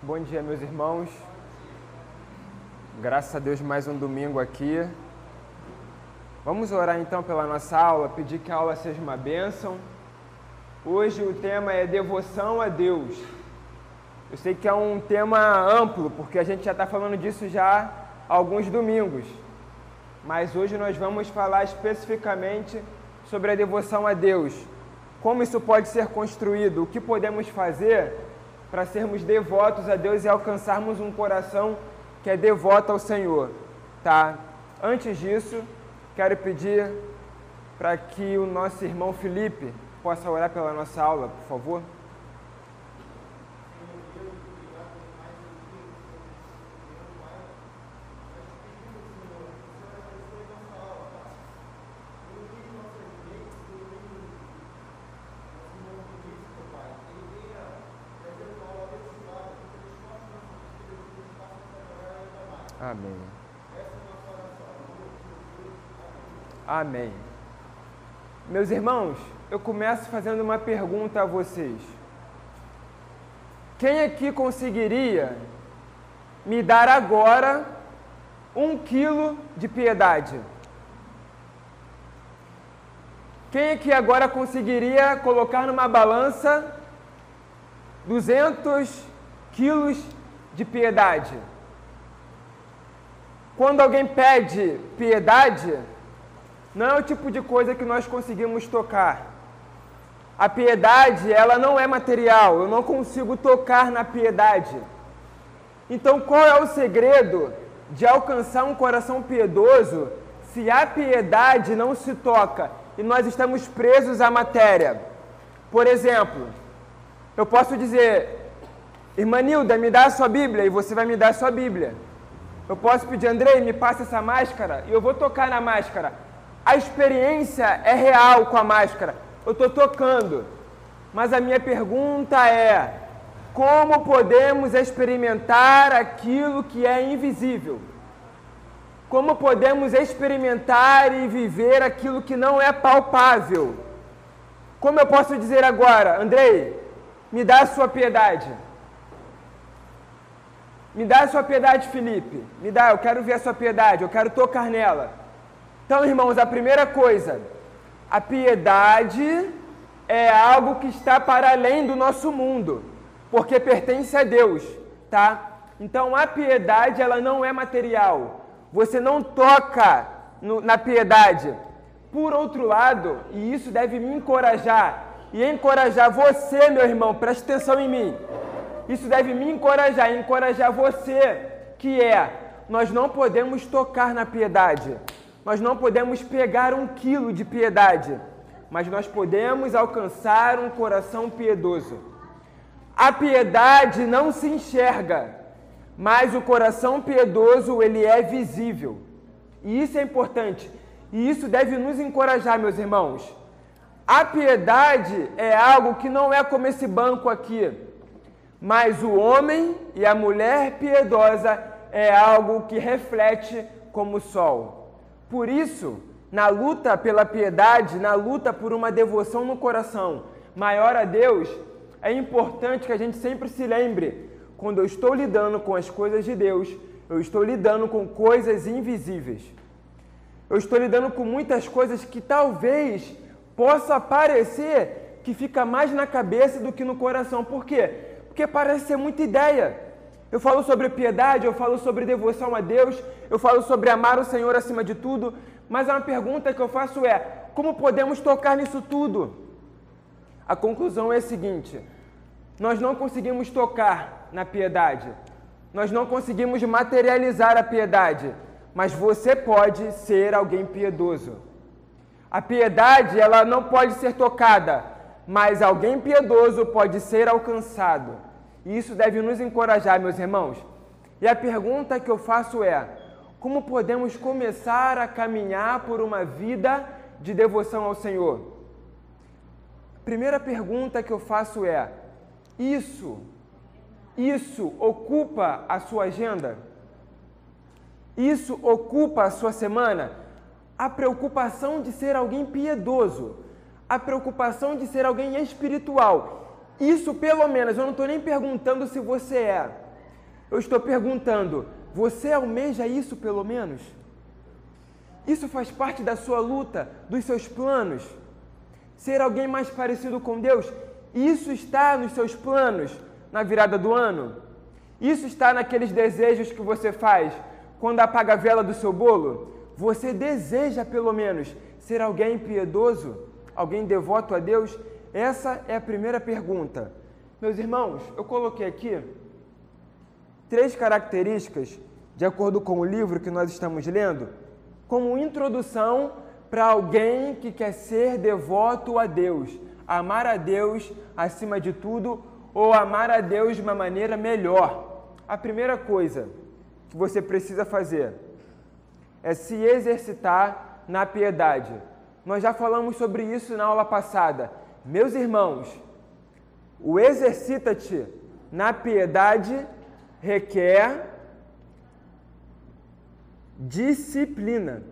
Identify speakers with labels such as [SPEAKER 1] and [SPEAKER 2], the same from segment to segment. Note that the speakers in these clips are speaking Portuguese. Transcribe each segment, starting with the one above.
[SPEAKER 1] Bom dia, meus irmãos. Graças a Deus, mais um domingo aqui. Vamos orar então pela nossa aula, pedir que a aula seja uma bênção. Hoje o tema é devoção a Deus. Eu sei que é um tema amplo, porque a gente já está falando disso já há alguns domingos. Mas hoje nós vamos falar especificamente sobre a devoção a Deus. Como isso pode ser construído, o que podemos fazer para sermos devotos a Deus e alcançarmos um coração que é devoto ao Senhor, tá? Antes disso, quero pedir para que o nosso irmão Felipe possa orar pela nossa aula, por favor. Amém. Amém. Meus irmãos, eu começo fazendo uma pergunta a vocês. Quem aqui conseguiria me dar agora um quilo de piedade? Quem aqui agora conseguiria colocar numa balança 200 quilos de piedade? Quando alguém pede piedade, não é o tipo de coisa que nós conseguimos tocar. A piedade, ela não é material, eu não consigo tocar na piedade. Então, qual é o segredo de alcançar um coração piedoso se a piedade não se toca e nós estamos presos à matéria? Por exemplo, eu posso dizer, irmã Nilda, me dá a sua Bíblia e você vai me dar a sua Bíblia. Eu posso pedir, Andrei, me passa essa máscara e eu vou tocar na máscara. A experiência é real com a máscara. Eu estou tocando. Mas a minha pergunta é: como podemos experimentar aquilo que é invisível? Como podemos experimentar e viver aquilo que não é palpável? Como eu posso dizer agora, Andrei, me dá a sua piedade. Me dá a sua piedade, Felipe. Me dá, eu quero ver a sua piedade, eu quero tocar nela. Então, irmãos, a primeira coisa, a piedade é algo que está para além do nosso mundo, porque pertence a Deus, tá? Então, a piedade, ela não é material. Você não toca no, na piedade. Por outro lado, e isso deve me encorajar e encorajar você, meu irmão, preste atenção em mim. Isso deve me encorajar, encorajar você, que é, nós não podemos tocar na piedade, nós não podemos pegar um quilo de piedade, mas nós podemos alcançar um coração piedoso. A piedade não se enxerga, mas o coração piedoso ele é visível. E isso é importante. E isso deve nos encorajar, meus irmãos. A piedade é algo que não é como esse banco aqui mas o homem e a mulher piedosa é algo que reflete como o sol. Por isso, na luta pela piedade, na luta por uma devoção no coração maior a Deus, é importante que a gente sempre se lembre: quando eu estou lidando com as coisas de Deus, eu estou lidando com coisas invisíveis. Eu estou lidando com muitas coisas que talvez possa parecer que fica mais na cabeça do que no coração. Por quê? porque parece ser muita ideia. Eu falo sobre piedade, eu falo sobre devoção a Deus, eu falo sobre amar o Senhor acima de tudo, mas uma pergunta que eu faço é: como podemos tocar nisso tudo? A conclusão é a seguinte: nós não conseguimos tocar na piedade, nós não conseguimos materializar a piedade, mas você pode ser alguém piedoso. A piedade, ela não pode ser tocada, mas alguém piedoso pode ser alcançado. E isso deve nos encorajar, meus irmãos. E a pergunta que eu faço é: como podemos começar a caminhar por uma vida de devoção ao Senhor? Primeira pergunta que eu faço é: isso, isso ocupa a sua agenda? Isso ocupa a sua semana? A preocupação de ser alguém piedoso, a preocupação de ser alguém espiritual isso, pelo menos, eu não estou nem perguntando se você é. Eu estou perguntando: você almeja isso pelo menos? Isso faz parte da sua luta, dos seus planos? Ser alguém mais parecido com Deus? Isso está nos seus planos na virada do ano? Isso está naqueles desejos que você faz quando apaga a vela do seu bolo? Você deseja, pelo menos, ser alguém piedoso, alguém devoto a Deus? Essa é a primeira pergunta. Meus irmãos, eu coloquei aqui três características, de acordo com o livro que nós estamos lendo, como introdução para alguém que quer ser devoto a Deus, amar a Deus acima de tudo ou amar a Deus de uma maneira melhor. A primeira coisa que você precisa fazer é se exercitar na piedade. Nós já falamos sobre isso na aula passada. Meus irmãos, o exercita-te na piedade requer disciplina.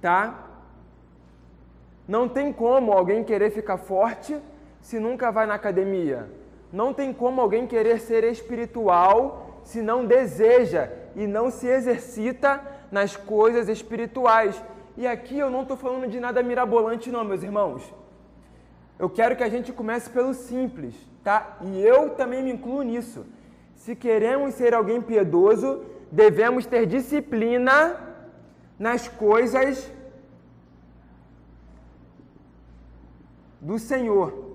[SPEAKER 1] Tá? Não tem como alguém querer ficar forte se nunca vai na academia. Não tem como alguém querer ser espiritual se não deseja e não se exercita nas coisas espirituais. E aqui eu não estou falando de nada mirabolante, não, meus irmãos. Eu quero que a gente comece pelo simples, tá? E eu também me incluo nisso. Se queremos ser alguém piedoso, devemos ter disciplina nas coisas do Senhor.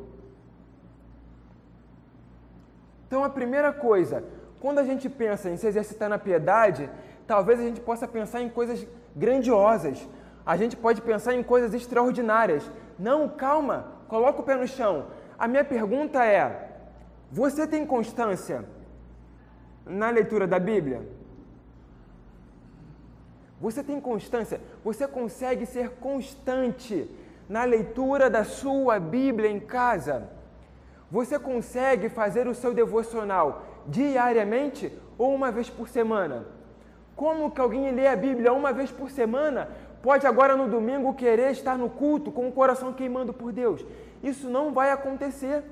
[SPEAKER 1] Então, a primeira coisa, quando a gente pensa em se exercitar na piedade, talvez a gente possa pensar em coisas grandiosas. A gente pode pensar em coisas extraordinárias. Não, calma, coloca o pé no chão. A minha pergunta é: você tem constância na leitura da Bíblia? Você tem constância? Você consegue ser constante na leitura da sua Bíblia em casa? Você consegue fazer o seu devocional diariamente ou uma vez por semana? Como que alguém lê a Bíblia uma vez por semana pode agora no domingo querer estar no culto com o coração queimando por Deus? Isso não vai acontecer.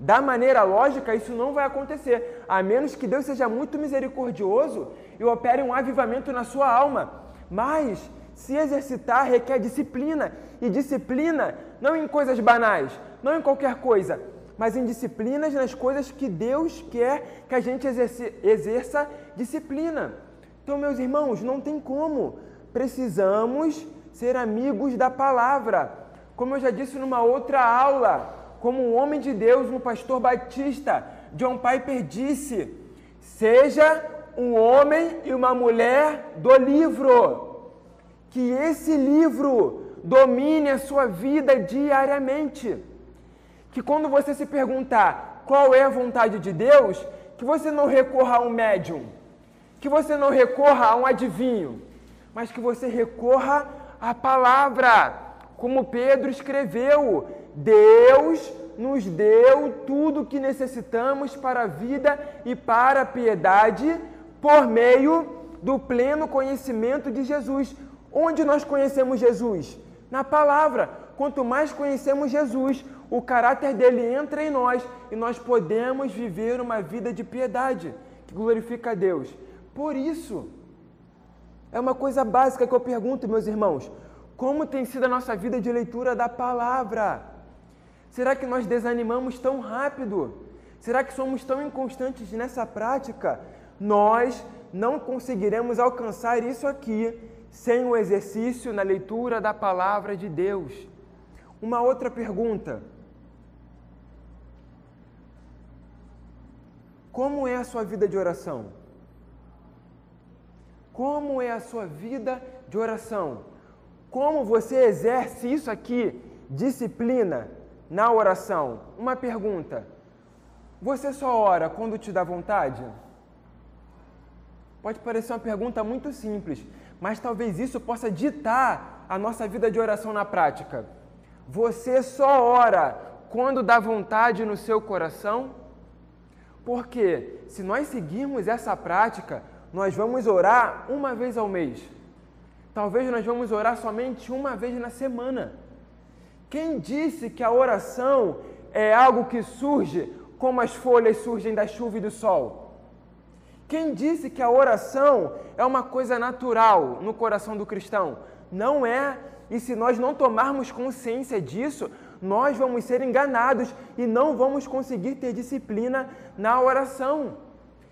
[SPEAKER 1] Da maneira lógica, isso não vai acontecer, a menos que Deus seja muito misericordioso e opere um avivamento na sua alma. Mas se exercitar requer disciplina, e disciplina não em coisas banais, não em qualquer coisa, mas em disciplinas nas coisas que Deus quer que a gente exerça disciplina. Então, meus irmãos, não tem como. Precisamos ser amigos da palavra. Como eu já disse numa outra aula, como um homem de Deus, um pastor batista, John Piper disse: seja um homem e uma mulher do livro. Que esse livro domine a sua vida diariamente que quando você se perguntar qual é a vontade de Deus, que você não recorra a um médium, que você não recorra a um adivinho, mas que você recorra à palavra, como Pedro escreveu: Deus nos deu tudo o que necessitamos para a vida e para a piedade por meio do pleno conhecimento de Jesus. Onde nós conhecemos Jesus? Na palavra. Quanto mais conhecemos Jesus, o caráter dele entra em nós e nós podemos viver uma vida de piedade que glorifica a Deus. Por isso, é uma coisa básica que eu pergunto, meus irmãos: como tem sido a nossa vida de leitura da palavra? Será que nós desanimamos tão rápido? Será que somos tão inconstantes nessa prática? Nós não conseguiremos alcançar isso aqui sem o exercício na leitura da palavra de Deus. Uma outra pergunta: Como é a sua vida de oração? Como é a sua vida de oração? Como você exerce isso aqui, disciplina, na oração? Uma pergunta: você só ora quando te dá vontade? Pode parecer uma pergunta muito simples, mas talvez isso possa ditar a nossa vida de oração na prática. Você só ora quando dá vontade no seu coração? Porque se nós seguirmos essa prática, nós vamos orar uma vez ao mês. Talvez nós vamos orar somente uma vez na semana. Quem disse que a oração é algo que surge como as folhas surgem da chuva e do sol? Quem disse que a oração é uma coisa natural no coração do cristão? Não é. E se nós não tomarmos consciência disso, nós vamos ser enganados e não vamos conseguir ter disciplina na oração.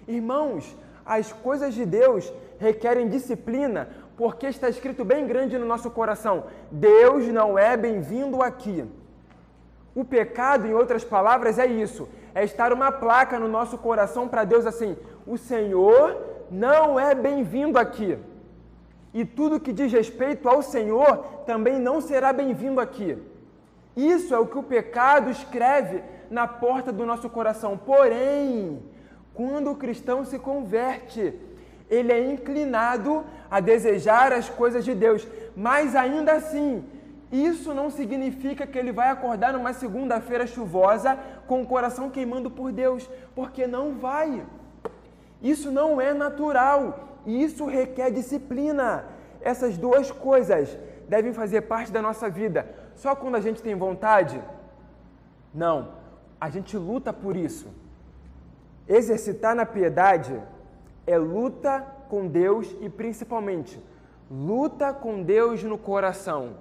[SPEAKER 1] Irmãos, as coisas de Deus requerem disciplina, porque está escrito bem grande no nosso coração: Deus não é bem-vindo aqui. O pecado, em outras palavras, é isso: é estar uma placa no nosso coração para Deus assim: o Senhor não é bem-vindo aqui. E tudo que diz respeito ao Senhor também não será bem-vindo aqui. Isso é o que o pecado escreve na porta do nosso coração. Porém, quando o cristão se converte, ele é inclinado a desejar as coisas de Deus, mas ainda assim, isso não significa que ele vai acordar numa segunda-feira chuvosa com o coração queimando por Deus, porque não vai. Isso não é natural e isso requer disciplina. Essas duas coisas devem fazer parte da nossa vida. Só quando a gente tem vontade? Não, a gente luta por isso. Exercitar na piedade é luta com Deus e principalmente luta com Deus no coração.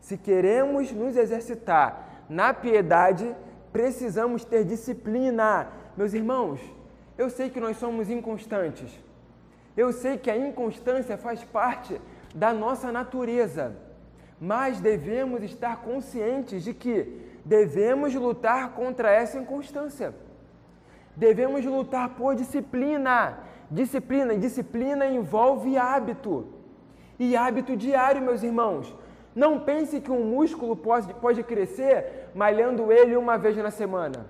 [SPEAKER 1] Se queremos nos exercitar na piedade, precisamos ter disciplina. Meus irmãos, eu sei que nós somos inconstantes. Eu sei que a inconstância faz parte da nossa natureza, mas devemos estar conscientes de que devemos lutar contra essa inconstância. Devemos lutar por disciplina. Disciplina, e disciplina envolve hábito. E hábito diário, meus irmãos. Não pense que um músculo pode, pode crescer malhando ele uma vez na semana.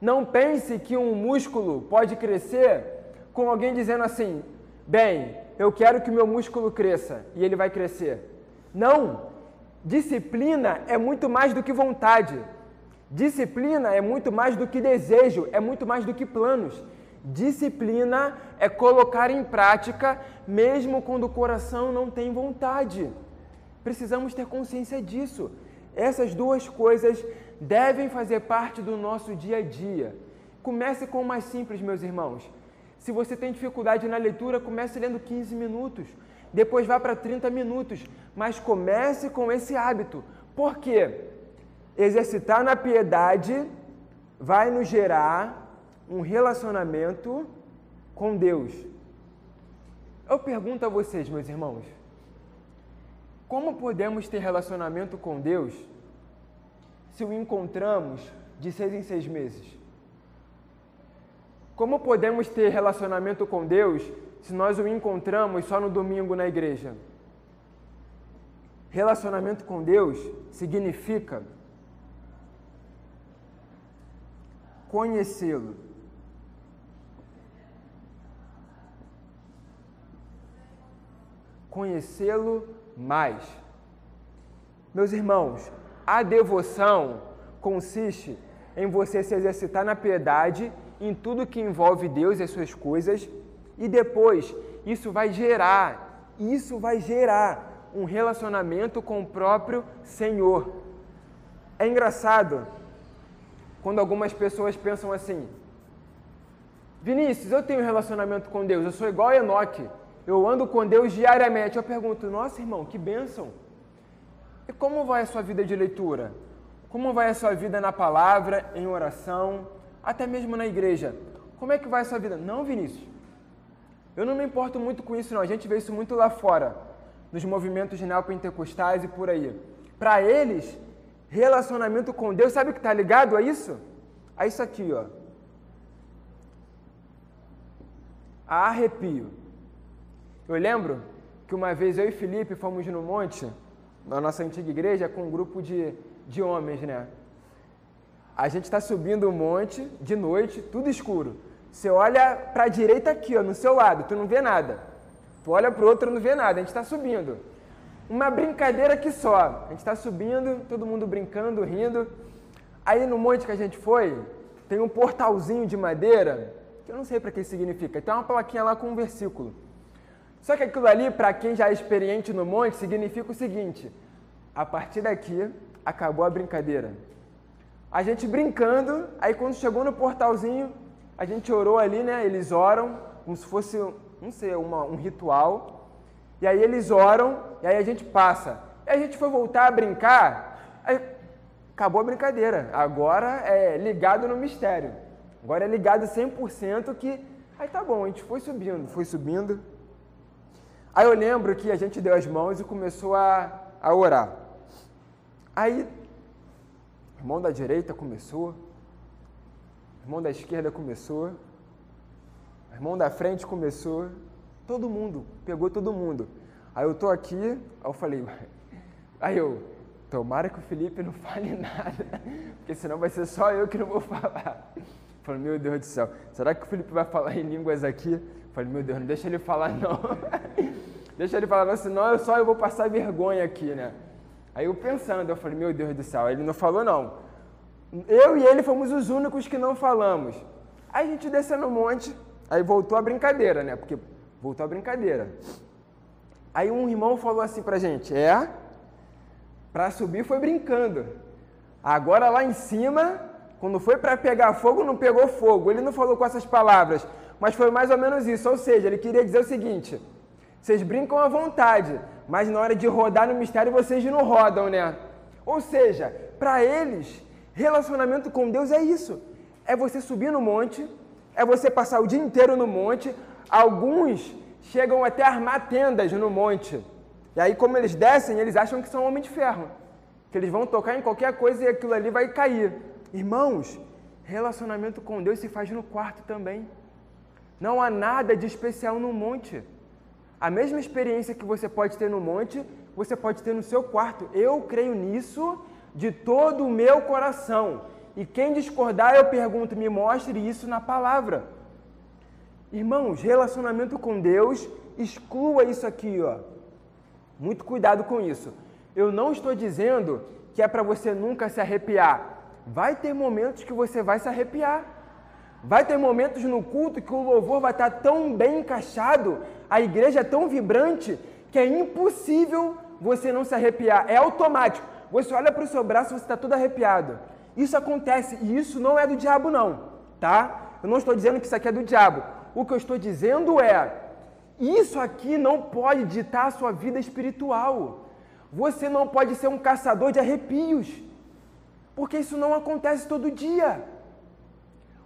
[SPEAKER 1] Não pense que um músculo pode crescer com alguém dizendo assim: bem, eu quero que o meu músculo cresça e ele vai crescer. Não! Disciplina é muito mais do que vontade. Disciplina é muito mais do que desejo, é muito mais do que planos. Disciplina é colocar em prática mesmo quando o coração não tem vontade. Precisamos ter consciência disso. Essas duas coisas devem fazer parte do nosso dia a dia. Comece com o mais simples, meus irmãos. Se você tem dificuldade na leitura, comece lendo 15 minutos. Depois vá para 30 minutos. Mas comece com esse hábito. Por quê? Exercitar na piedade vai nos gerar um relacionamento com Deus. Eu pergunto a vocês, meus irmãos, como podemos ter relacionamento com Deus se o encontramos de seis em seis meses? Como podemos ter relacionamento com Deus se nós o encontramos só no domingo na igreja? Relacionamento com Deus significa conhecê-lo. Conhecê-lo mais. Meus irmãos, a devoção consiste em você se exercitar na piedade em tudo que envolve Deus e as suas coisas, e depois isso vai gerar, isso vai gerar um relacionamento com o próprio Senhor. É engraçado quando algumas pessoas pensam assim: Vinícius, eu tenho um relacionamento com Deus, eu sou igual a Enoque, eu ando com Deus diariamente. Eu pergunto, nossa irmão, que bênção! E como vai a sua vida de leitura? Como vai a sua vida na palavra, em oração, até mesmo na igreja? Como é que vai a sua vida? Não, Vinícius. Eu não me importo muito com isso, não. A gente vê isso muito lá fora, nos movimentos neopentecostais e por aí. Para eles, relacionamento com Deus, sabe o que está ligado a isso? A isso aqui, ó. A arrepio. Eu lembro que uma vez eu e Felipe fomos no monte, na nossa antiga igreja, com um grupo de, de homens, né? A gente está subindo o monte de noite, tudo escuro. Você olha para a direita aqui, ó, no seu lado, tu não vê nada. Tu olha para o outro, não vê nada. A gente está subindo uma brincadeira que só. A gente está subindo, todo mundo brincando, rindo. Aí no monte que a gente foi, tem um portalzinho de madeira, que eu não sei para que significa. Tem uma plaquinha lá com um versículo. Só que aquilo ali, para quem já é experiente no monte, significa o seguinte: a partir daqui acabou a brincadeira. A gente brincando, aí quando chegou no portalzinho, a gente orou ali, né? Eles oram como se fosse, não sei, uma, um ritual. E aí eles oram, e aí a gente passa. E a gente foi voltar a brincar, aí acabou a brincadeira. Agora é ligado no mistério. Agora é ligado 100% que. Aí tá bom, a gente foi subindo, foi subindo. Aí eu lembro que a gente deu as mãos e começou a, a orar. Aí, o irmão da direita começou, o irmão da esquerda começou, o irmão da frente começou, todo mundo, pegou todo mundo. Aí eu tô aqui, aí eu falei, aí eu, tomara que o Felipe não fale nada, porque senão vai ser só eu que não vou falar. Falei, meu Deus do céu, será que o Felipe vai falar em línguas aqui? Falei, meu Deus, não deixa ele falar não. deixa ele falar não, senão eu só eu vou passar vergonha aqui, né? Aí eu pensando, eu falei, meu Deus do céu, ele não falou não. Eu e ele fomos os únicos que não falamos. Aí a gente desceu no monte, aí voltou a brincadeira, né? Porque voltou a brincadeira. Aí um irmão falou assim pra gente, é, pra subir foi brincando. Agora lá em cima, quando foi para pegar fogo, não pegou fogo. Ele não falou com essas palavras, mas foi mais ou menos isso. Ou seja, ele queria dizer o seguinte: vocês brincam à vontade, mas na hora de rodar no mistério vocês não rodam, né? Ou seja, para eles, relacionamento com Deus é isso. É você subir no monte, é você passar o dia inteiro no monte. Alguns chegam até armar tendas no monte. E aí, como eles descem, eles acham que são homem de ferro. Que eles vão tocar em qualquer coisa e aquilo ali vai cair. Irmãos, relacionamento com Deus se faz no quarto também. Não há nada de especial no monte. A mesma experiência que você pode ter no monte, você pode ter no seu quarto. Eu creio nisso de todo o meu coração. E quem discordar, eu pergunto, me mostre isso na palavra. Irmãos, relacionamento com Deus, exclua isso aqui, ó. Muito cuidado com isso. Eu não estou dizendo que é para você nunca se arrepiar. Vai ter momentos que você vai se arrepiar. Vai ter momentos no culto que o louvor vai estar tão bem encaixado, a igreja é tão vibrante, que é impossível você não se arrepiar. É automático. Você olha para o seu braço e você está todo arrepiado. Isso acontece e isso não é do diabo, não, tá? Eu não estou dizendo que isso aqui é do diabo. O que eu estou dizendo é: isso aqui não pode ditar a sua vida espiritual. Você não pode ser um caçador de arrepios, porque isso não acontece todo dia.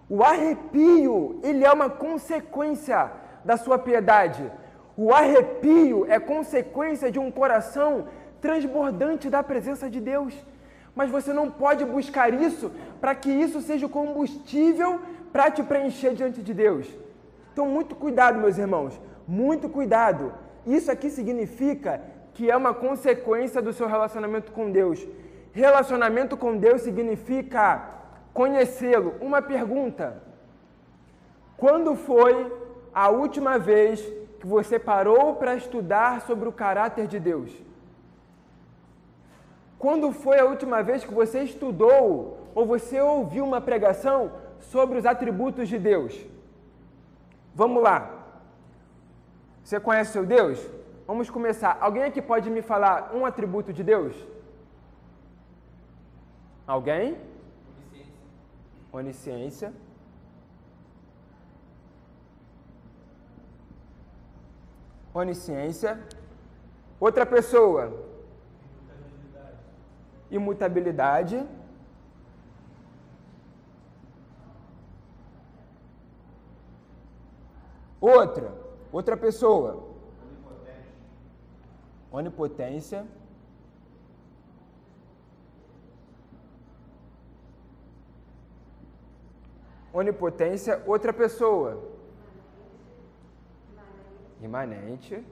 [SPEAKER 1] O arrepio, ele é uma consequência da sua piedade. O arrepio é consequência de um coração transbordante da presença de Deus. Mas você não pode buscar isso para que isso seja o combustível para te preencher diante de Deus. Então, muito cuidado, meus irmãos, muito cuidado. Isso aqui significa que é uma consequência do seu relacionamento com Deus. Relacionamento com Deus significa conhecê-lo. Uma pergunta: quando foi a última vez que você parou para estudar sobre o caráter de Deus? Quando foi a última vez que você estudou ou você ouviu uma pregação sobre os atributos de Deus? Vamos lá. Você conhece seu Deus? Vamos começar. Alguém aqui pode me falar um atributo de Deus? Alguém? Onisciência. Onisciência. Outra pessoa. Imutabilidade. Imutabilidade. Outra. Outra pessoa. Onipotência. Onipotência. outra pessoa. Imanente.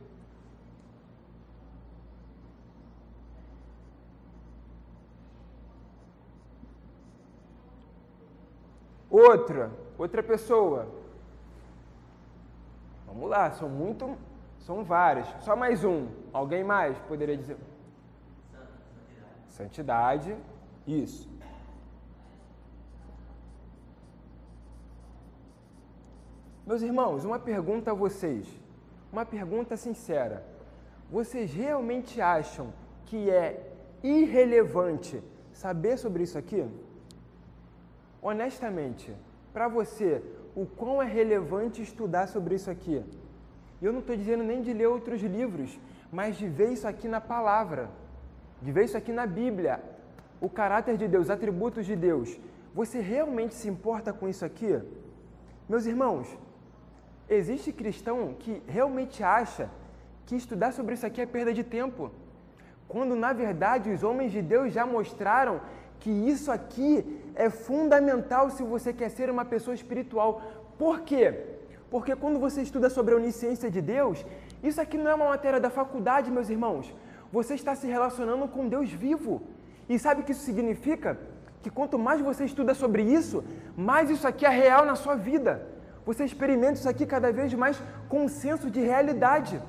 [SPEAKER 1] Outra, outra pessoa. Vamos lá, são muito, são vários. Só mais um. Alguém mais poderia dizer? Santidade. Isso. Meus irmãos, uma pergunta a vocês, uma pergunta sincera. Vocês realmente acham que é irrelevante saber sobre isso aqui? Honestamente, para você o quão é relevante estudar sobre isso aqui. E eu não estou dizendo nem de ler outros livros, mas de ver isso aqui na palavra, de ver isso aqui na Bíblia, o caráter de Deus, atributos de Deus. Você realmente se importa com isso aqui? Meus irmãos, existe cristão que realmente acha que estudar sobre isso aqui é perda de tempo, quando na verdade os homens de Deus já mostraram que isso aqui é fundamental se você quer ser uma pessoa espiritual. Por quê? Porque quando você estuda sobre a onisciência de Deus, isso aqui não é uma matéria da faculdade, meus irmãos. Você está se relacionando com Deus vivo. E sabe o que isso significa? Que quanto mais você estuda sobre isso, mais isso aqui é real na sua vida. Você experimenta isso aqui cada vez mais com um senso de realidade.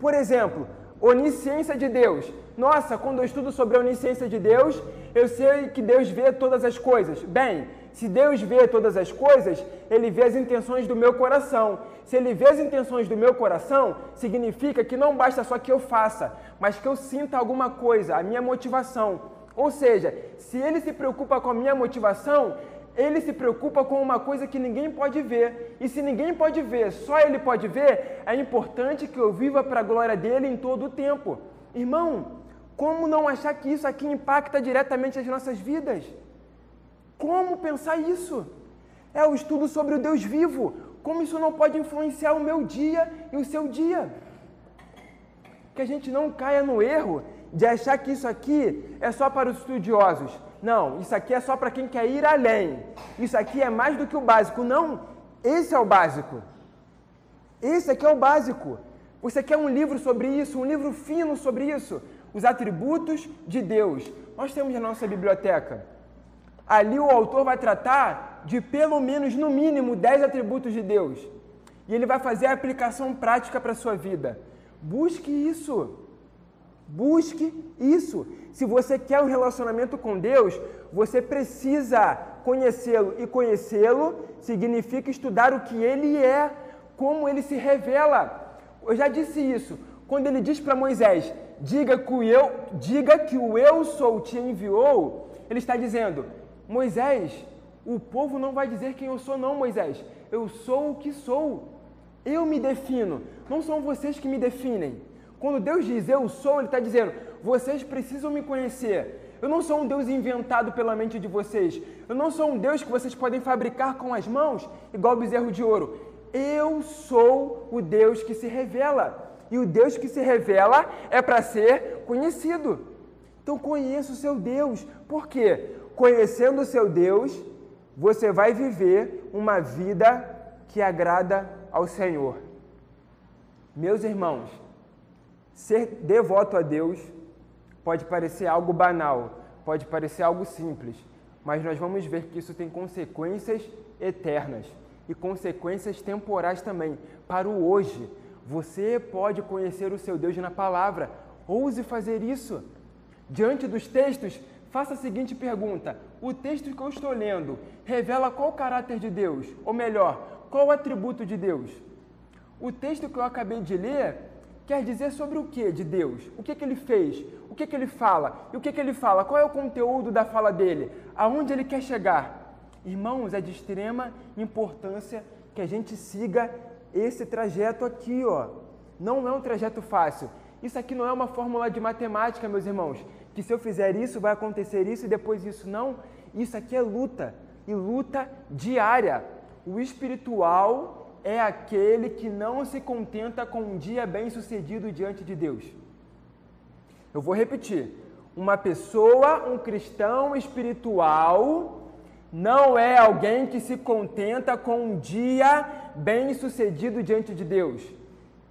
[SPEAKER 1] Por exemplo, onisciência de Deus. Nossa, quando eu estudo sobre a onisciência de Deus, eu sei que Deus vê todas as coisas. Bem, se Deus vê todas as coisas, Ele vê as intenções do meu coração. Se Ele vê as intenções do meu coração, significa que não basta só que eu faça, mas que eu sinta alguma coisa, a minha motivação. Ou seja, se Ele se preocupa com a minha motivação, ele se preocupa com uma coisa que ninguém pode ver. E se ninguém pode ver, só ele pode ver, é importante que eu viva para a glória dele em todo o tempo. Irmão, como não achar que isso aqui impacta diretamente as nossas vidas? Como pensar isso? É o estudo sobre o Deus vivo. Como isso não pode influenciar o meu dia e o seu dia? Que a gente não caia no erro de achar que isso aqui é só para os estudiosos. Não, isso aqui é só para quem quer ir além. Isso aqui é mais do que o básico. Não, esse é o básico. Esse aqui é o básico. Você quer um livro sobre isso, um livro fino sobre isso? Os atributos de Deus. Nós temos na nossa biblioteca. Ali o autor vai tratar de pelo menos, no mínimo, 10 atributos de Deus. E ele vai fazer a aplicação prática para a sua vida. Busque isso. Busque isso. Se você quer um relacionamento com Deus, você precisa conhecê-lo. E conhecê-lo significa estudar o que ele é, como ele se revela. Eu já disse isso. Quando ele diz para Moisés: diga que, o eu, diga que o eu sou te enviou, ele está dizendo: Moisés, o povo não vai dizer quem eu sou, não, Moisés. Eu sou o que sou. Eu me defino. Não são vocês que me definem. Quando Deus diz eu sou, Ele está dizendo: vocês precisam me conhecer. Eu não sou um Deus inventado pela mente de vocês. Eu não sou um Deus que vocês podem fabricar com as mãos, igual bezerro de ouro. Eu sou o Deus que se revela. E o Deus que se revela é para ser conhecido. Então conheça o seu Deus. Por quê? Conhecendo o seu Deus, você vai viver uma vida que agrada ao Senhor. Meus irmãos, Ser devoto a Deus pode parecer algo banal, pode parecer algo simples, mas nós vamos ver que isso tem consequências eternas e consequências temporais também para o hoje. Você pode conhecer o seu Deus na palavra, ouse fazer isso. Diante dos textos, faça a seguinte pergunta: o texto que eu estou lendo revela qual o caráter de Deus? Ou melhor, qual o atributo de Deus? O texto que eu acabei de ler quer dizer sobre o que de Deus? O que, que ele fez? O que, que ele fala? E o que, que ele fala? Qual é o conteúdo da fala dele? Aonde ele quer chegar? Irmãos, é de extrema importância que a gente siga esse trajeto aqui, ó. Não é um trajeto fácil. Isso aqui não é uma fórmula de matemática, meus irmãos, que se eu fizer isso vai acontecer isso e depois isso não. Isso aqui é luta e luta diária. O espiritual é aquele que não se contenta com um dia bem-sucedido diante de Deus. Eu vou repetir. Uma pessoa, um cristão espiritual, não é alguém que se contenta com um dia bem-sucedido diante de Deus.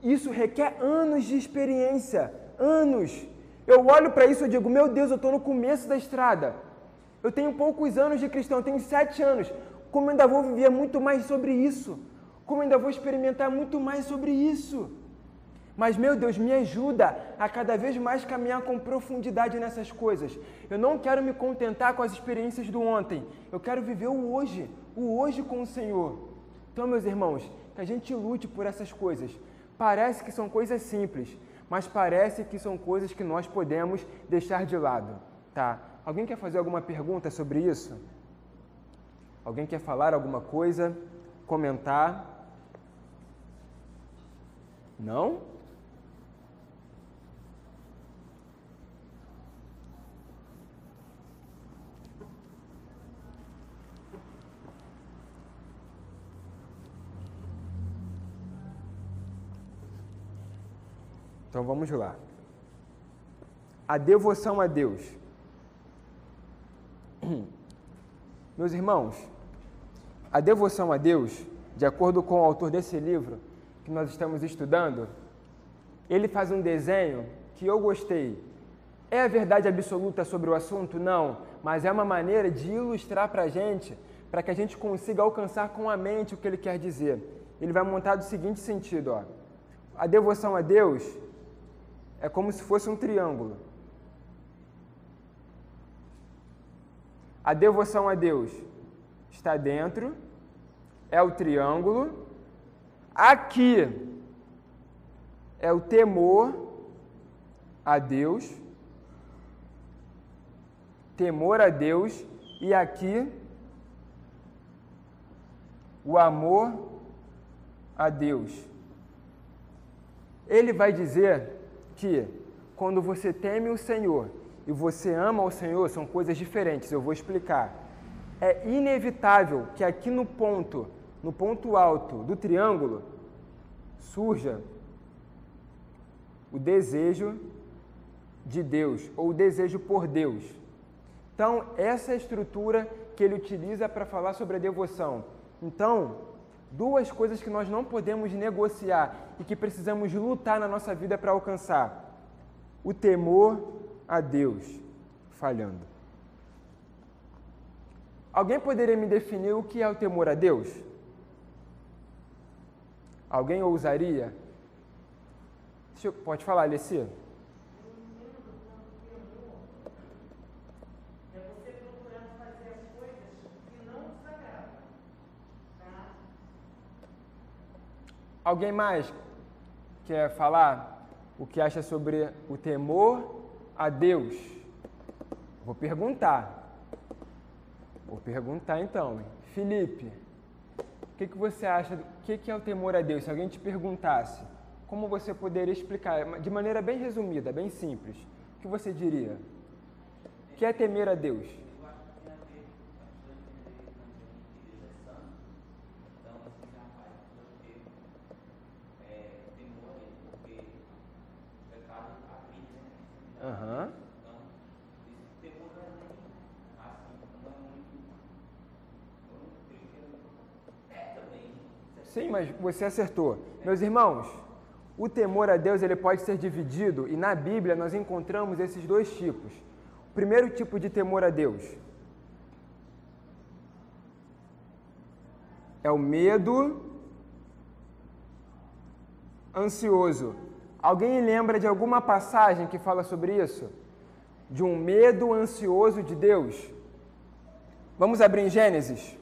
[SPEAKER 1] Isso requer anos de experiência, anos. Eu olho para isso e digo, meu Deus, eu estou no começo da estrada. Eu tenho poucos anos de cristão, tenho sete anos. Como ainda vou viver muito mais sobre isso? Como ainda vou experimentar muito mais sobre isso. Mas, meu Deus, me ajuda a cada vez mais caminhar com profundidade nessas coisas. Eu não quero me contentar com as experiências do ontem. Eu quero viver o hoje, o hoje com o Senhor. Então, meus irmãos, que a gente lute por essas coisas. Parece que são coisas simples, mas parece que são coisas que nós podemos deixar de lado, tá? Alguém quer fazer alguma pergunta sobre isso? Alguém quer falar alguma coisa? Comentar? Não? Então vamos lá. A devoção a Deus. Meus irmãos, a devoção a Deus, de acordo com o autor desse livro que nós estamos estudando, ele faz um desenho que eu gostei. É a verdade absoluta sobre o assunto? Não, mas é uma maneira de ilustrar para a gente, para que a gente consiga alcançar com a mente o que ele quer dizer. Ele vai montar do seguinte sentido: ó. a devoção a Deus é como se fosse um triângulo. A devoção a Deus está dentro, é o triângulo. Aqui é o temor a Deus, temor a Deus, e aqui o amor a Deus. Ele vai dizer que quando você teme o Senhor e você ama o Senhor, são coisas diferentes, eu vou explicar. É inevitável que aqui no ponto, no ponto alto do triângulo, surja o desejo de Deus ou o desejo por Deus. Então, essa é a estrutura que ele utiliza para falar sobre a devoção. Então, duas coisas que nós não podemos negociar e que precisamos lutar na nossa vida para alcançar: o temor a Deus, falhando. Alguém poderia me definir o que é o temor a Deus? Alguém ousaria? Pode falar, Alessia. Alguém mais quer falar o que acha sobre o temor a Deus? Vou perguntar. Vou perguntar então. Felipe, o que, que você acha? Que, que é o temor a Deus? Se alguém te perguntasse, como você poderia explicar? De maneira bem resumida, bem simples. O que você diria? O que é temer a Deus? Mas você acertou. Meus irmãos, o temor a Deus ele pode ser dividido e na Bíblia nós encontramos esses dois tipos. O primeiro tipo de temor a Deus é o medo ansioso. Alguém lembra de alguma passagem que fala sobre isso? De um medo ansioso de Deus? Vamos abrir em Gênesis.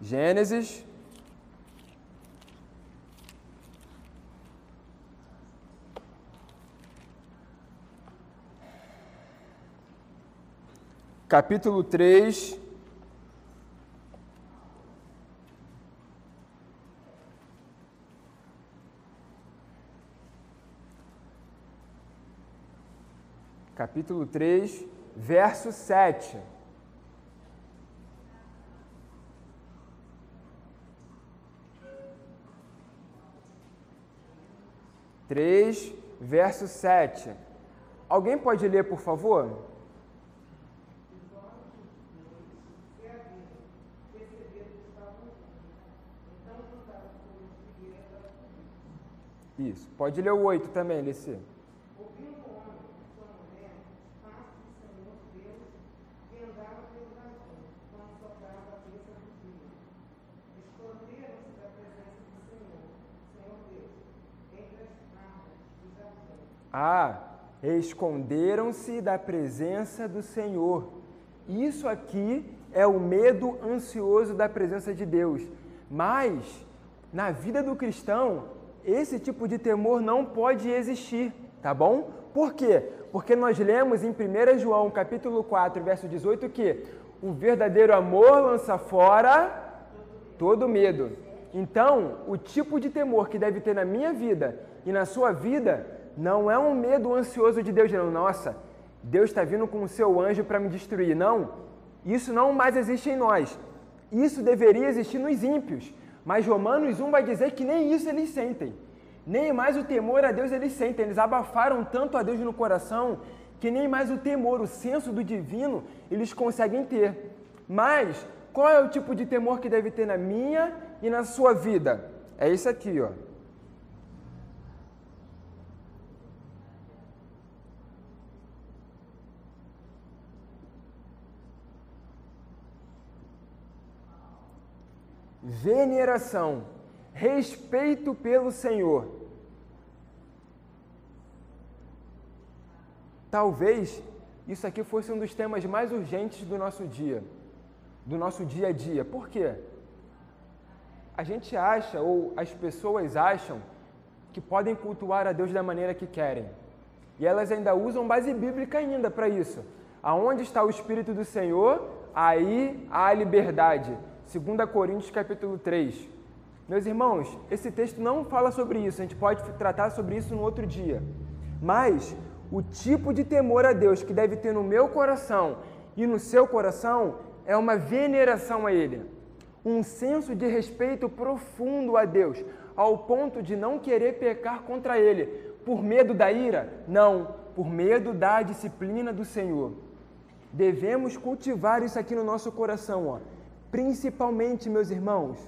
[SPEAKER 1] Gênesis. Capítulo 3, capítulo 3, verso 7. Três, verso 7. Alguém pode ler, por favor? Isso. Pode ler o 8 também, Leci. Ah, esconderam-se da presença do Senhor. Isso aqui é o medo ansioso da presença de Deus. Mas, na vida do cristão, esse tipo de temor não pode existir, tá bom? Por quê? Porque nós lemos em 1 João, capítulo 4, verso 18, que O verdadeiro amor lança fora todo medo. Então, o tipo de temor que deve ter na minha vida e na sua vida não é um medo ansioso de Deus, não. Nossa, Deus está vindo com o seu anjo para me destruir. Não, isso não mais existe em nós. Isso deveria existir nos ímpios. Mas Romanos 1 vai dizer que nem isso eles sentem. Nem mais o temor a Deus eles sentem. Eles abafaram tanto a Deus no coração que nem mais o temor, o senso do divino, eles conseguem ter. Mas qual é o tipo de temor que deve ter na minha e na sua vida? É isso aqui, ó. Veneração, respeito pelo Senhor. Talvez isso aqui fosse um dos temas mais urgentes do nosso dia, do nosso dia a dia. Por quê? A gente acha, ou as pessoas acham, que podem cultuar a Deus da maneira que querem. E elas ainda usam base bíblica ainda para isso. Aonde está o Espírito do Senhor, aí há liberdade. 2 Coríntios capítulo 3. Meus irmãos, esse texto não fala sobre isso, a gente pode tratar sobre isso no outro dia. Mas o tipo de temor a Deus que deve ter no meu coração e no seu coração é uma veneração a Ele, um senso de respeito profundo a Deus, ao ponto de não querer pecar contra Ele, por medo da ira? Não, por medo da disciplina do Senhor. Devemos cultivar isso aqui no nosso coração, ó principalmente, meus irmãos,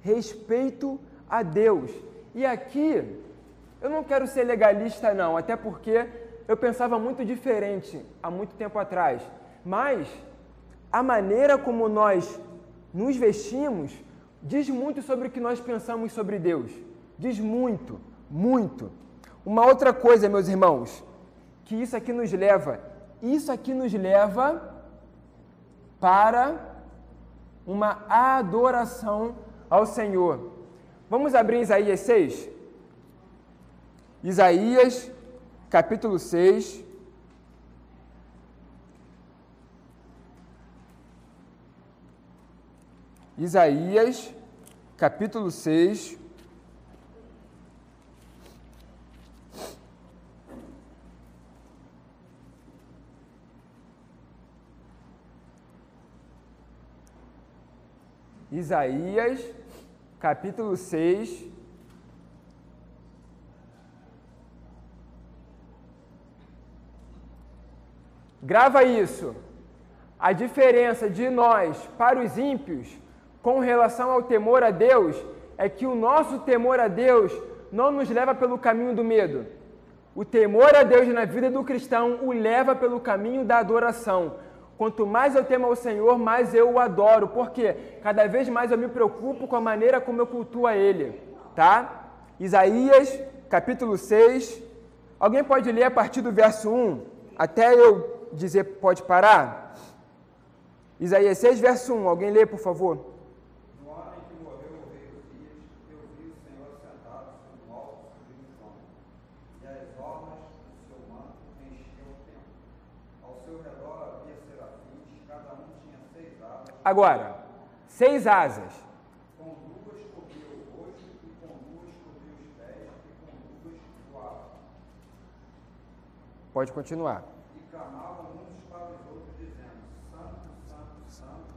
[SPEAKER 1] respeito a Deus. E aqui, eu não quero ser legalista, não, até porque eu pensava muito diferente há muito tempo atrás. Mas a maneira como nós nos vestimos diz muito sobre o que nós pensamos sobre Deus. Diz muito, muito. Uma outra coisa, meus irmãos, que isso aqui nos leva, isso aqui nos leva para uma adoração ao Senhor. Vamos abrir Isaías 6? Isaías, capítulo 6. Isaías, capítulo 6. Isaías, capítulo 6. Grava isso. A diferença de nós para os ímpios com relação ao temor a Deus é que o nosso temor a Deus não nos leva pelo caminho do medo. O temor a Deus na vida do cristão o leva pelo caminho da adoração. Quanto mais eu temo ao Senhor, mais eu o adoro. Porque cada vez mais eu me preocupo com a maneira como eu cultuo a Ele. Tá? Isaías, capítulo 6. Alguém pode ler a partir do verso 1? Até eu dizer pode parar? Isaías 6, verso 1. Alguém lê, por favor. Agora, seis asas. Com o rosto, com os pés, e com. Pode continuar. E clamavam uns para os outros, dizendo: Santo, Santo, Santo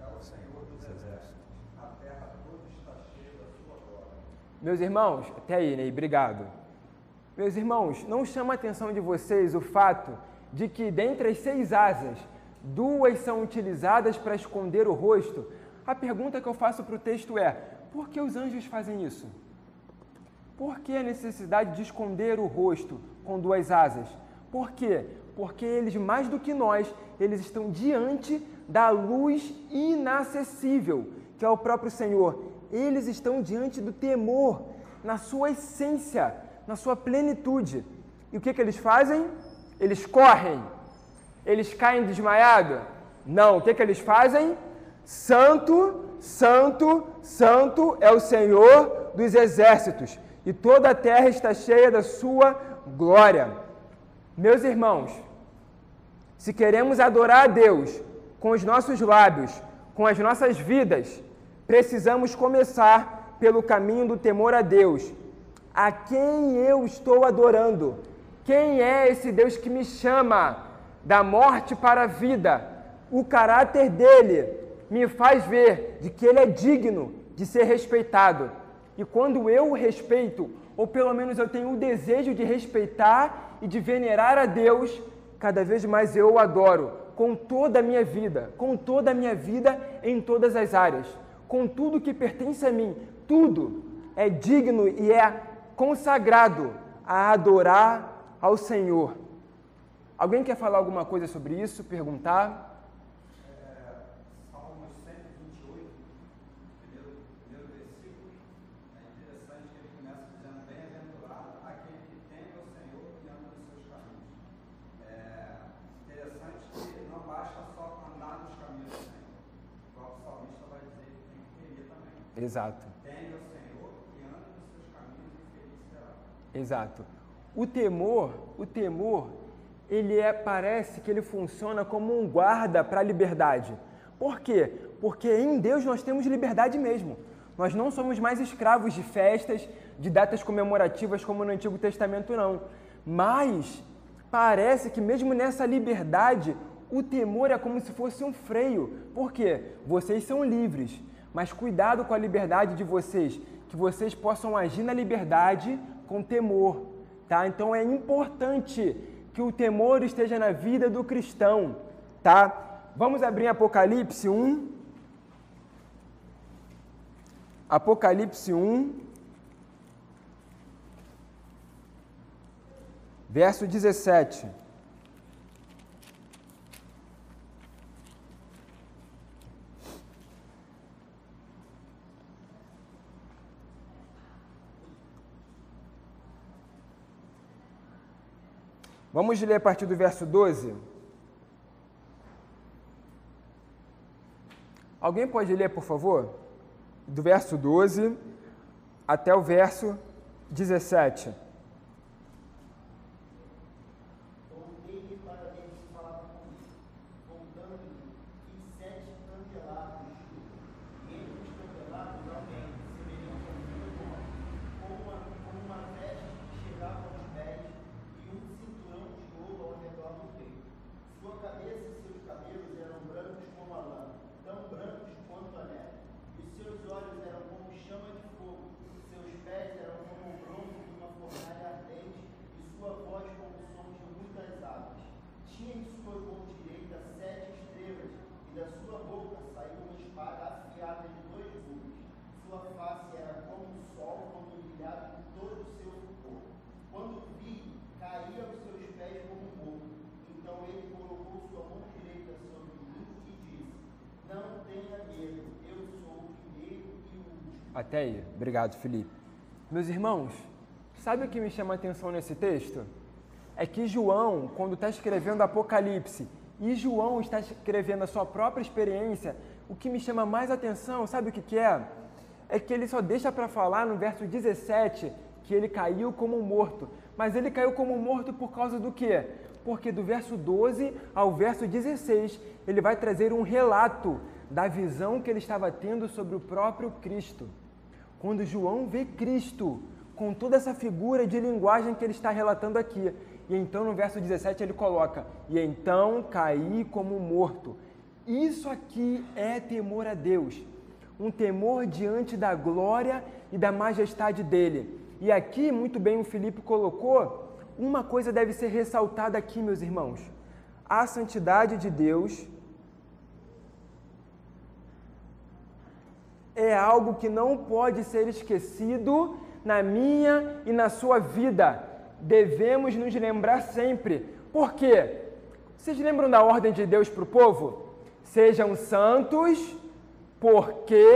[SPEAKER 1] é o Senhor dos exércitos. A terra toda está cheia da sua glória. Meus irmãos, até aí, Ney, obrigado. Meus irmãos, não chama a atenção de vocês o fato de que dentre as seis asas duas são utilizadas para esconder o rosto, a pergunta que eu faço para o texto é: por que os anjos fazem isso? Por que a necessidade de esconder o rosto com duas asas? Por quê? Porque eles, mais do que nós, eles estão diante da luz inacessível, que é o próprio Senhor. Eles estão diante do temor, na sua essência, na sua plenitude. E o que, que eles fazem? Eles correm eles caem desmaiados? Não. O que, que eles fazem? Santo, santo, santo é o Senhor dos exércitos, e toda a terra está cheia da sua glória. Meus irmãos, se queremos adorar a Deus com os nossos lábios, com as nossas vidas, precisamos começar pelo caminho do temor a Deus. A quem eu estou adorando? Quem é esse Deus que me chama da morte para a vida? O caráter dele me faz ver de que ele é digno de ser respeitado. E quando eu o respeito, ou pelo menos eu tenho o desejo de respeitar e de venerar a Deus, cada vez mais eu o adoro com toda a minha vida, com toda a minha vida em todas as áreas, com tudo que pertence a mim, tudo é digno e é consagrado a adorar ao Senhor. Alguém quer falar alguma coisa sobre isso? Perguntar? Exato. Exato. O temor, o temor, ele é, parece que ele funciona como um guarda para a liberdade. Por quê? Porque em Deus nós temos liberdade mesmo. Nós não somos mais escravos de festas, de datas comemorativas como no Antigo Testamento, não. Mas parece que mesmo nessa liberdade, o temor é como se fosse um freio. Por quê? Vocês são livres mas cuidado com a liberdade de vocês, que vocês possam agir na liberdade com temor, tá? Então é importante que o temor esteja na vida do cristão, tá? Vamos abrir Apocalipse 1. Apocalipse 1, verso 17. Vamos ler a partir do verso 12? Alguém pode ler, por favor? Do verso 12 até o verso 17. Obrigado, Felipe. Meus irmãos, sabe o que me chama a atenção nesse texto? É que João, quando está escrevendo Apocalipse, e João está escrevendo a sua própria experiência, o que me chama mais atenção, sabe o que, que é? É que ele só deixa para falar no verso 17 que ele caiu como morto. Mas ele caiu como morto por causa do quê? Porque do verso 12 ao verso 16 ele vai trazer um relato da visão que ele estava tendo sobre o próprio Cristo. Quando João vê Cristo, com toda essa figura de linguagem que ele está relatando aqui, e então no verso 17 ele coloca: E então caí como morto. Isso aqui é temor a Deus, um temor diante da glória e da majestade dele. E aqui, muito bem, o Filipe colocou, uma coisa deve ser ressaltada aqui, meus irmãos: a santidade de Deus é algo que não pode ser esquecido na minha e na sua vida. Devemos nos lembrar sempre. Por quê? Vocês lembram da ordem de Deus para o povo? Sejam santos, porque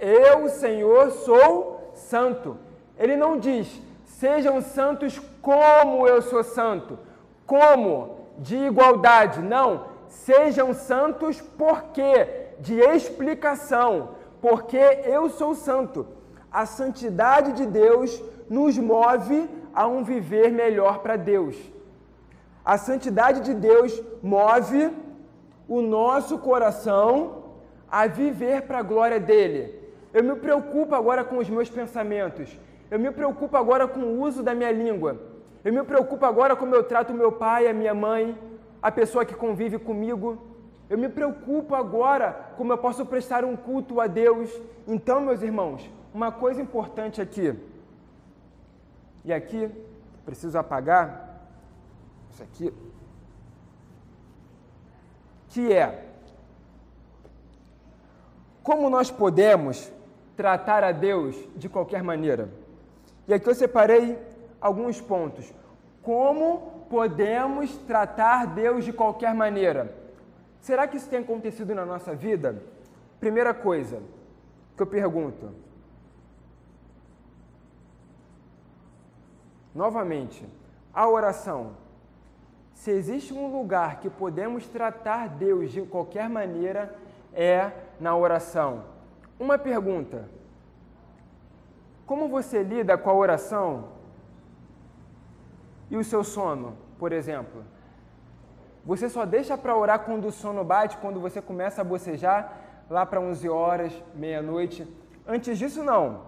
[SPEAKER 1] eu, Senhor, sou santo. Ele não diz, sejam santos como eu sou santo. Como? De igualdade. Não. Sejam santos porque? De explicação porque eu sou santo. A santidade de Deus nos move a um viver melhor para Deus. A santidade de Deus move o nosso coração a viver para a glória dele. Eu me preocupo agora com os meus pensamentos. Eu me preocupo agora com o uso da minha língua. Eu me preocupo agora como eu trato meu pai, a minha mãe, a pessoa que convive comigo. Eu me preocupo agora como eu posso prestar um culto a Deus. Então, meus irmãos, uma coisa importante aqui. E aqui, preciso apagar isso aqui. Que é como nós podemos tratar a Deus de qualquer maneira? E aqui eu separei alguns pontos. Como podemos tratar Deus de qualquer maneira? Será que isso tem acontecido na nossa vida? Primeira coisa que eu pergunto. Novamente, a oração. Se existe um lugar que podemos tratar Deus de qualquer maneira, é na oração. Uma pergunta: Como você lida com a oração e o seu sono, por exemplo? Você só deixa para orar quando o sono bate, quando você começa a bocejar, lá para 11 horas, meia-noite. Antes disso, não.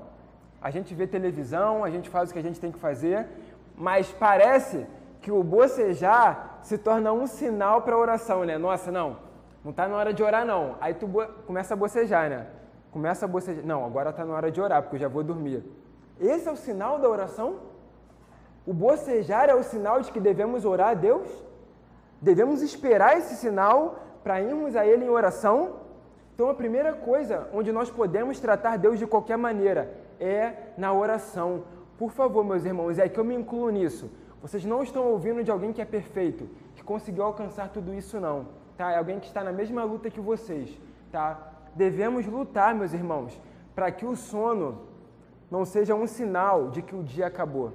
[SPEAKER 1] A gente vê televisão, a gente faz o que a gente tem que fazer, mas parece que o bocejar se torna um sinal para oração, né? Nossa, não, não está na hora de orar, não. Aí tu começa a bocejar, né? Começa a bocejar. Não, agora está na hora de orar, porque eu já vou dormir. Esse é o sinal da oração? O bocejar é o sinal de que devemos orar a Deus? Devemos esperar esse sinal para irmos a Ele em oração? Então, a primeira coisa onde nós podemos tratar Deus de qualquer maneira é na oração. Por favor, meus irmãos, é que eu me incluo nisso. Vocês não estão ouvindo de alguém que é perfeito, que conseguiu alcançar tudo isso, não tá? É alguém que está na mesma luta que vocês, tá? Devemos lutar, meus irmãos, para que o sono não seja um sinal de que o dia acabou,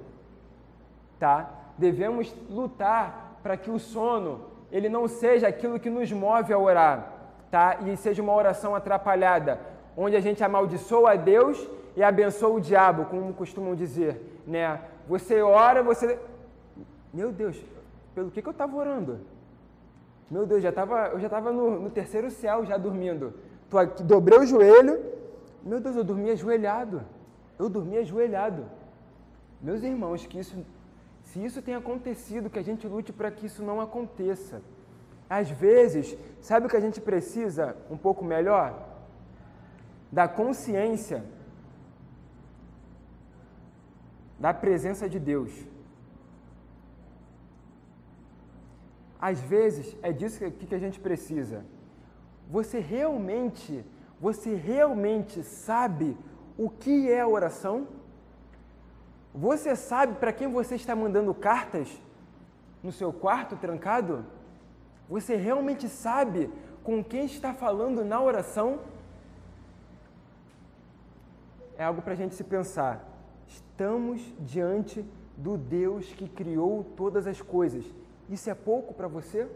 [SPEAKER 1] tá? Devemos lutar para que o sono ele não seja aquilo que nos move a orar, tá? E seja uma oração atrapalhada, onde a gente amaldiçoa a Deus e abençoa o diabo, como costumam dizer, né? Você ora, você Meu Deus, pelo que, que eu estava orando? Meu Deus, já tava, eu já estava no, no, terceiro céu, já dormindo. Tô aqui, dobrei o joelho. Meu Deus, eu dormi ajoelhado. Eu dormi ajoelhado. Meus irmãos, que isso, se isso tem acontecido, que a gente lute para que isso não aconteça. Às vezes, sabe o que a gente precisa um pouco melhor? Da consciência da presença de Deus. Às vezes é disso que, a gente precisa. Você realmente, você realmente sabe o que é oração? Você sabe para quem você está mandando cartas no seu quarto trancado? Você realmente sabe com quem está falando na oração? É algo para a gente se pensar. Estamos diante do Deus que criou todas as coisas isso é pouco para você?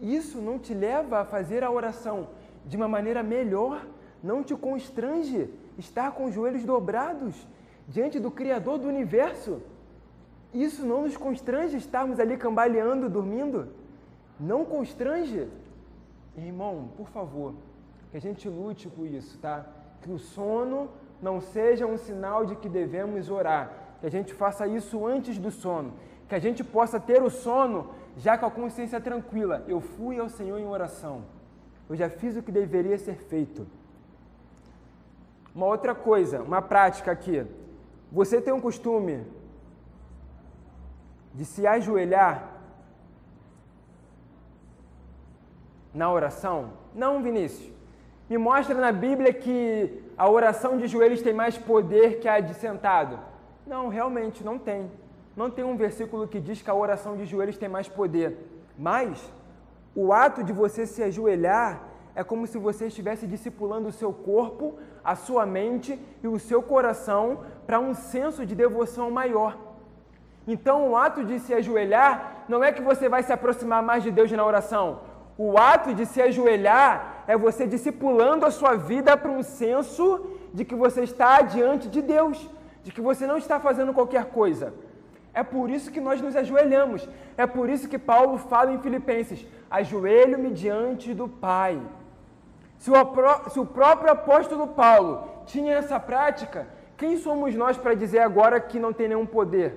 [SPEAKER 1] Isso não te leva a fazer a oração de uma maneira melhor? Não te constrange estar com os joelhos dobrados diante do Criador do universo? Isso não nos constrange estarmos ali cambaleando, dormindo? Não constrange? Irmão, por favor, que a gente lute com isso, tá? Que o sono não seja um sinal de que devemos orar, que a gente faça isso antes do sono que a gente possa ter o sono já com a consciência tranquila. Eu fui ao Senhor em oração. Eu já fiz o que deveria ser feito. Uma outra coisa, uma prática aqui. Você tem um costume de se ajoelhar na oração? Não, Vinícius. Me mostra na Bíblia que a oração de joelhos tem mais poder que a de sentado. Não, realmente não tem não tem um versículo que diz que a oração de joelhos tem mais poder. Mas o ato de você se ajoelhar é como se você estivesse discipulando o seu corpo, a sua mente e o seu coração para um senso de devoção maior. Então, o ato de se ajoelhar não é que você vai se aproximar mais de Deus na oração. O ato de se ajoelhar é você discipulando a sua vida para um senso de que você está diante de Deus, de que você não está fazendo qualquer coisa, É por isso que nós nos ajoelhamos. É por isso que Paulo fala em Filipenses: ajoelho-me diante do Pai. Se o, se o próprio apóstolo Paulo tinha essa prática, quem somos nós para dizer agora que não tem nenhum poder?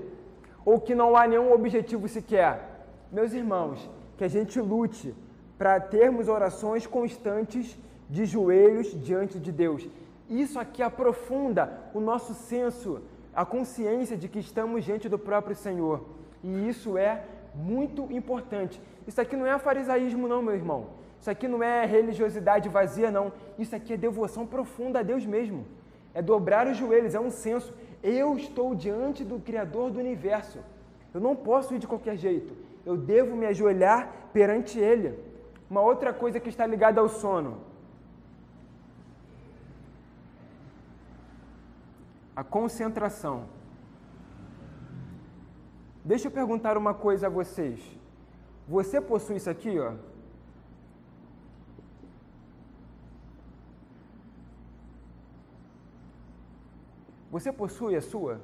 [SPEAKER 1] Ou que não há nenhum objetivo sequer? Meus irmãos, que a gente lute para termos orações constantes de joelhos diante de Deus. Isso aqui aprofunda o nosso senso, a consciência de que estamos diante do próprio Senhor. E isso é muito importante. Isso aqui não é farisaísmo, não, meu irmão. Isso aqui não é religiosidade vazia, não. Isso aqui é devoção profunda a Deus mesmo. É dobrar os joelhos, é um senso. Eu estou diante do Criador do universo. Eu não posso ir de qualquer jeito. Eu devo me ajoelhar perante Ele. Uma outra coisa que está ligada ao sono. A concentração. Deixa eu perguntar uma coisa a vocês. Você possui isso aqui, ó? Você possui a sua?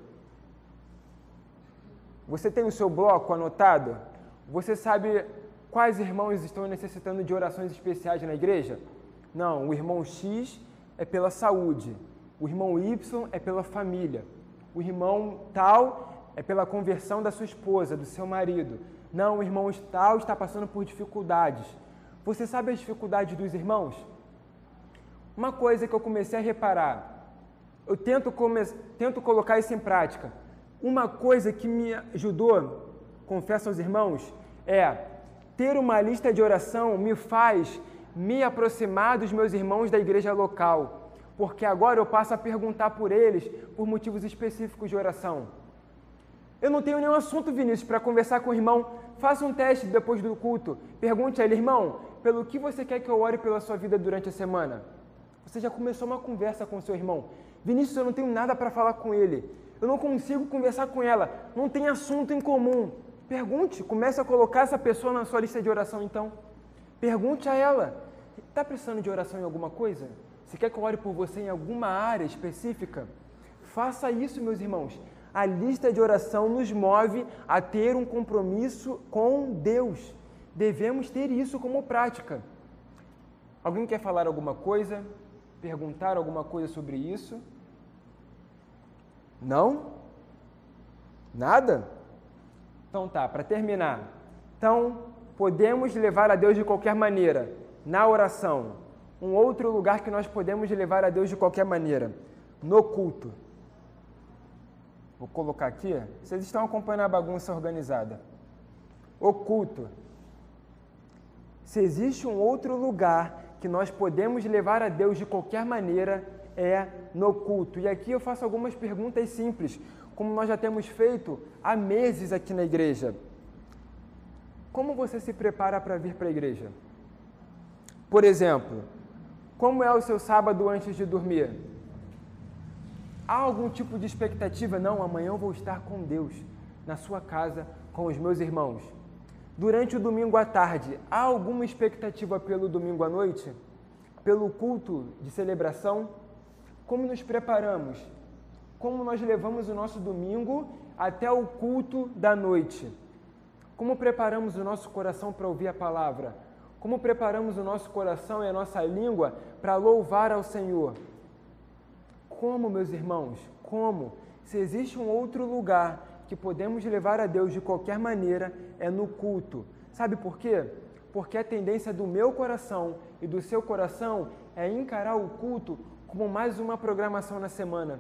[SPEAKER 1] Você tem o seu bloco anotado? Você sabe quais irmãos estão necessitando de orações especiais na igreja? Não, o irmão X é pela saúde, o irmão Y é pela família, o irmão tal é pela conversão da sua esposa, do seu marido. Não, o irmão tal está passando por dificuldades. Você sabe as dificuldades dos irmãos? Uma coisa que eu comecei a reparar, eu tento, come... tento colocar isso em prática. Uma coisa que me ajudou, confesso aos irmãos, é ter uma lista de oração me faz me aproximar dos meus irmãos da igreja local, porque agora eu passo a perguntar por eles por motivos específicos de oração. Eu não tenho nenhum assunto, Vinícius, para conversar com o irmão. Faça um teste depois do culto. Pergunte a ele, irmão, pelo que você quer que eu ore pela sua vida durante a semana? Você já começou uma conversa com o seu irmão. Vinícius, eu não tenho nada para falar com ele. Eu não consigo conversar com ela. Não tem assunto em comum. Pergunte, comece a colocar essa pessoa na sua lista de oração então. Pergunte a ela: está precisando de oração em alguma coisa? Você quer que eu ore por você em alguma área específica? Faça isso, meus irmãos. A lista de oração nos move a ter um compromisso com Deus. Devemos ter isso como prática. Alguém quer falar alguma coisa? Perguntar alguma coisa sobre isso? Não? Nada? Então tá, para terminar. Então, podemos levar a Deus de qualquer maneira, na oração. Um outro lugar que nós podemos levar a Deus de qualquer maneira, no culto. Vou colocar aqui, vocês estão acompanhando a bagunça organizada. O culto. Se existe um outro lugar que nós podemos levar a Deus de qualquer maneira é no culto. E aqui eu faço algumas perguntas simples, como nós já temos feito há meses aqui na igreja. Como você se prepara para vir para a igreja? Por exemplo, como é o seu sábado antes de dormir? Há algum tipo de expectativa? Não, amanhã eu vou estar com Deus, na sua casa, com os meus irmãos. Durante o domingo à tarde, há alguma expectativa pelo domingo à noite? Pelo culto de celebração? Como nos preparamos? Como nós levamos o nosso domingo até o culto da noite? Como preparamos o nosso coração para ouvir a palavra? Como preparamos o nosso coração e a nossa língua para louvar ao Senhor? Como, meus irmãos? Como? Se existe um outro lugar que podemos levar a Deus de qualquer maneira é no culto. Sabe por quê? Porque a tendência do meu coração e do seu coração é encarar o culto como mais uma programação na semana,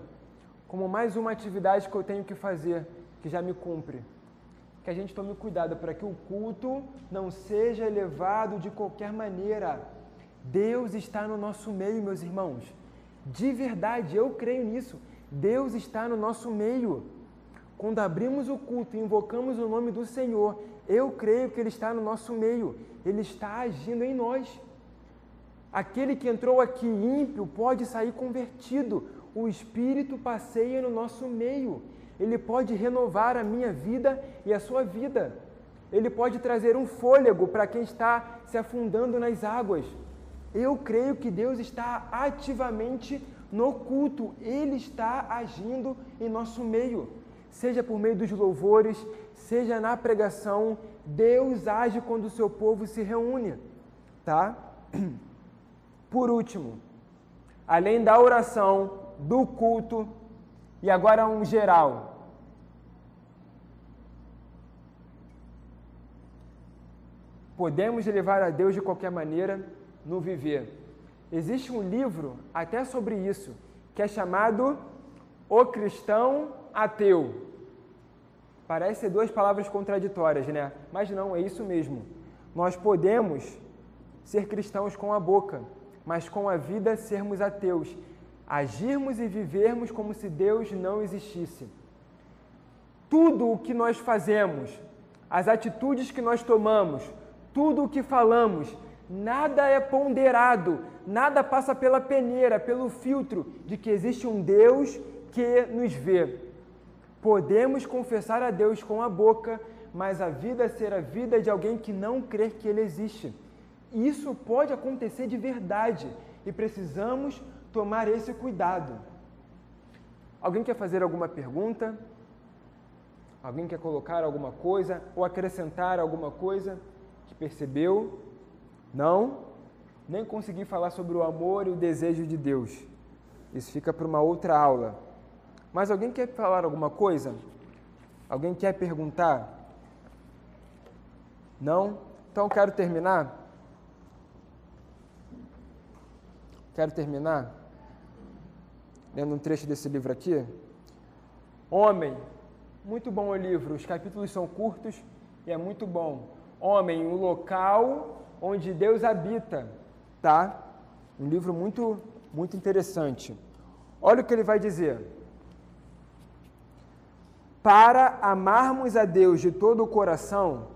[SPEAKER 1] como mais uma atividade que eu tenho que fazer, que já me cumpre. Que a gente tome cuidado para que o culto não seja elevado de qualquer maneira. Deus está no nosso meio, meus irmãos. De verdade, eu creio nisso. Deus está no nosso meio. Quando abrimos o culto e invocamos o nome do Senhor, eu creio que Ele está no nosso meio, Ele está agindo em nós. Aquele que entrou aqui ímpio pode sair convertido, o Espírito passeia no nosso meio, ele pode renovar a minha vida e a sua vida. Ele pode trazer um fôlego para quem está se afundando nas águas. Eu creio que Deus está ativamente no culto, Ele está agindo em nosso meio. Seja por meio dos louvores, seja na pregação, Deus age quando o seu povo se reúne, tá? Por último, além da oração, do culto e agora um geral. Podemos levar a Deus de qualquer maneira no viver. Existe um livro até sobre isso, que é chamado O Cristão Ateu. Parece ser duas palavras contraditórias, né? Mas não, é isso mesmo. Nós podemos ser cristãos com a boca, mas com a vida sermos ateus, agirmos e vivermos como se Deus não existisse. Tudo o que nós fazemos, as atitudes que nós tomamos, tudo o que falamos, nada é ponderado, nada passa pela peneira, pelo filtro de que existe um Deus que nos vê. Podemos confessar a Deus com a boca, mas a vida ser a vida de alguém que não crê que Ele existe. Isso pode acontecer de verdade e precisamos tomar esse cuidado. Alguém quer fazer alguma pergunta? Alguém quer colocar alguma coisa ou acrescentar alguma coisa que percebeu? Não? Nem consegui falar sobre o amor e o desejo de Deus. Isso fica para uma outra aula. Mas alguém quer falar alguma coisa? Alguém quer perguntar? Não? Então quero terminar. Quero terminar lendo um trecho desse livro aqui. Homem, muito bom o livro, os capítulos são curtos e é muito bom. Homem, o local onde Deus habita, tá? Um livro muito, muito interessante. Olha o que ele vai dizer. Para amarmos a Deus de todo o coração,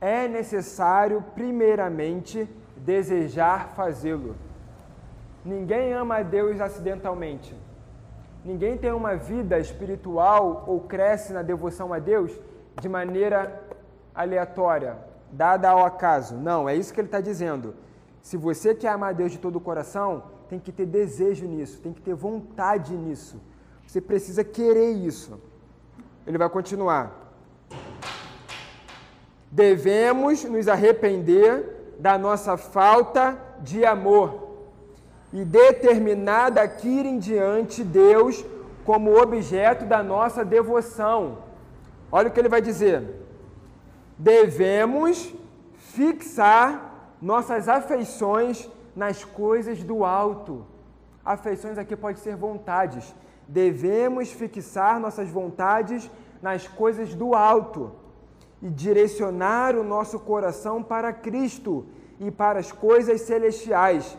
[SPEAKER 1] é necessário, primeiramente, desejar fazê-lo. Ninguém ama a Deus acidentalmente. Ninguém tem uma vida espiritual ou cresce na devoção a Deus de maneira aleatória, dada ao acaso. Não, é isso que ele está dizendo. Se você quer amar a Deus de todo o coração, tem que ter desejo nisso, tem que ter vontade nisso. Você precisa querer isso. Ele vai continuar. Devemos nos arrepender da nossa falta de amor e determinar daqui em diante Deus como objeto da nossa devoção. Olha o que ele vai dizer. Devemos fixar nossas afeições nas coisas do alto. Afeições aqui pode ser vontades. Devemos fixar nossas vontades nas coisas do alto e direcionar o nosso coração para Cristo e para as coisas celestiais.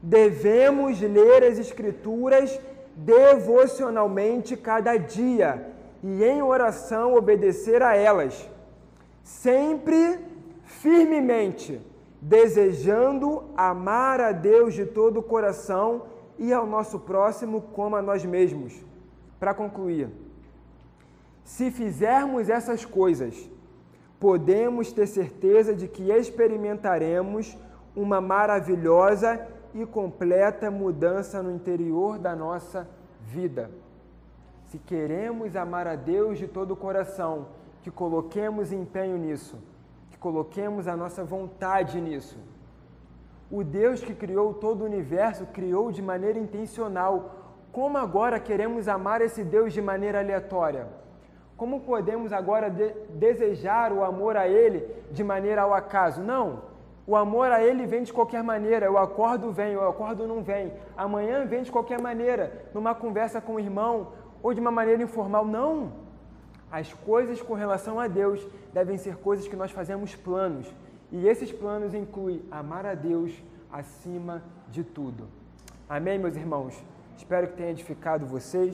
[SPEAKER 1] Devemos ler as Escrituras devocionalmente cada dia e em oração obedecer a elas, sempre firmemente, desejando amar a Deus de todo o coração e ao nosso próximo como a nós mesmos. Para concluir, se fizermos essas coisas, podemos ter certeza de que experimentaremos uma maravilhosa e completa mudança no interior da nossa vida. Se queremos amar a Deus de todo o coração, que coloquemos empenho nisso, que coloquemos a nossa vontade nisso. O Deus que criou todo o universo criou de maneira intencional. Como agora queremos amar esse Deus de maneira aleatória? Como podemos agora de desejar o amor a Ele de maneira ao acaso? Não. O amor a ele vem de qualquer maneira. Eu acordo, vem, eu acordo, não vem. Amanhã vem de qualquer maneira, numa conversa com o irmão ou de uma maneira informal. Não! As coisas com relação a Deus devem ser coisas que nós fazemos planos. E esses planos incluem amar a Deus acima de tudo. Amém, meus irmãos? Espero que tenha edificado vocês.